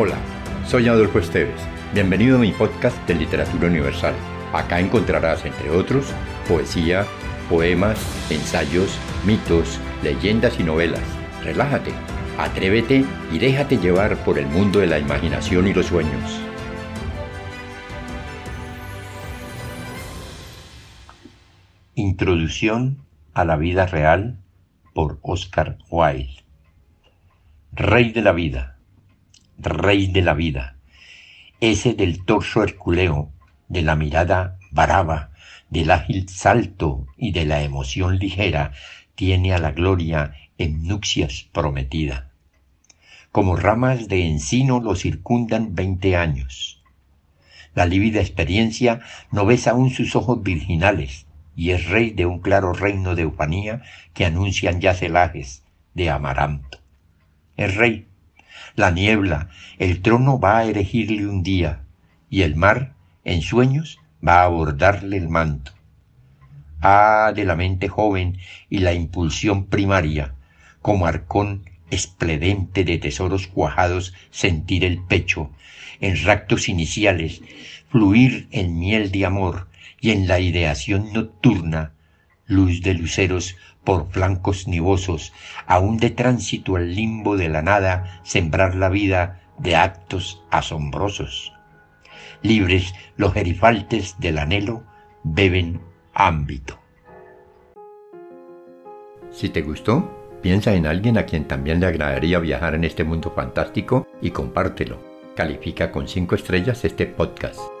Hola, soy Adolfo Esteves. Bienvenido a mi podcast de Literatura Universal. Acá encontrarás, entre otros, poesía, poemas, ensayos, mitos, leyendas y novelas. Relájate, atrévete y déjate llevar por el mundo de la imaginación y los sueños. Introducción a la vida real por Oscar Wilde. Rey de la vida rey de la vida, ese del torso herculeo, de la mirada brava, del ágil salto y de la emoción ligera, tiene a la gloria en nupcias prometida. Como ramas de encino lo circundan veinte años. La lívida experiencia no besa aún sus ojos virginales, y es rey de un claro reino de ufanía que anuncian ya celajes de amaranto. Es rey, la niebla, el trono va a erigirle un día, y el mar, en sueños, va a abordarle el manto. Ah, de la mente joven y la impulsión primaria, como arcón espledente de tesoros cuajados, sentir el pecho, en ractos iniciales, fluir en miel de amor y en la ideación nocturna, luz de luceros por flancos nivosos, aún de tránsito al limbo de la nada, sembrar la vida de actos asombrosos. Libres los gerifaltes del anhelo beben ámbito. Si te gustó, piensa en alguien a quien también le agradaría viajar en este mundo fantástico y compártelo. Califica con cinco estrellas este podcast.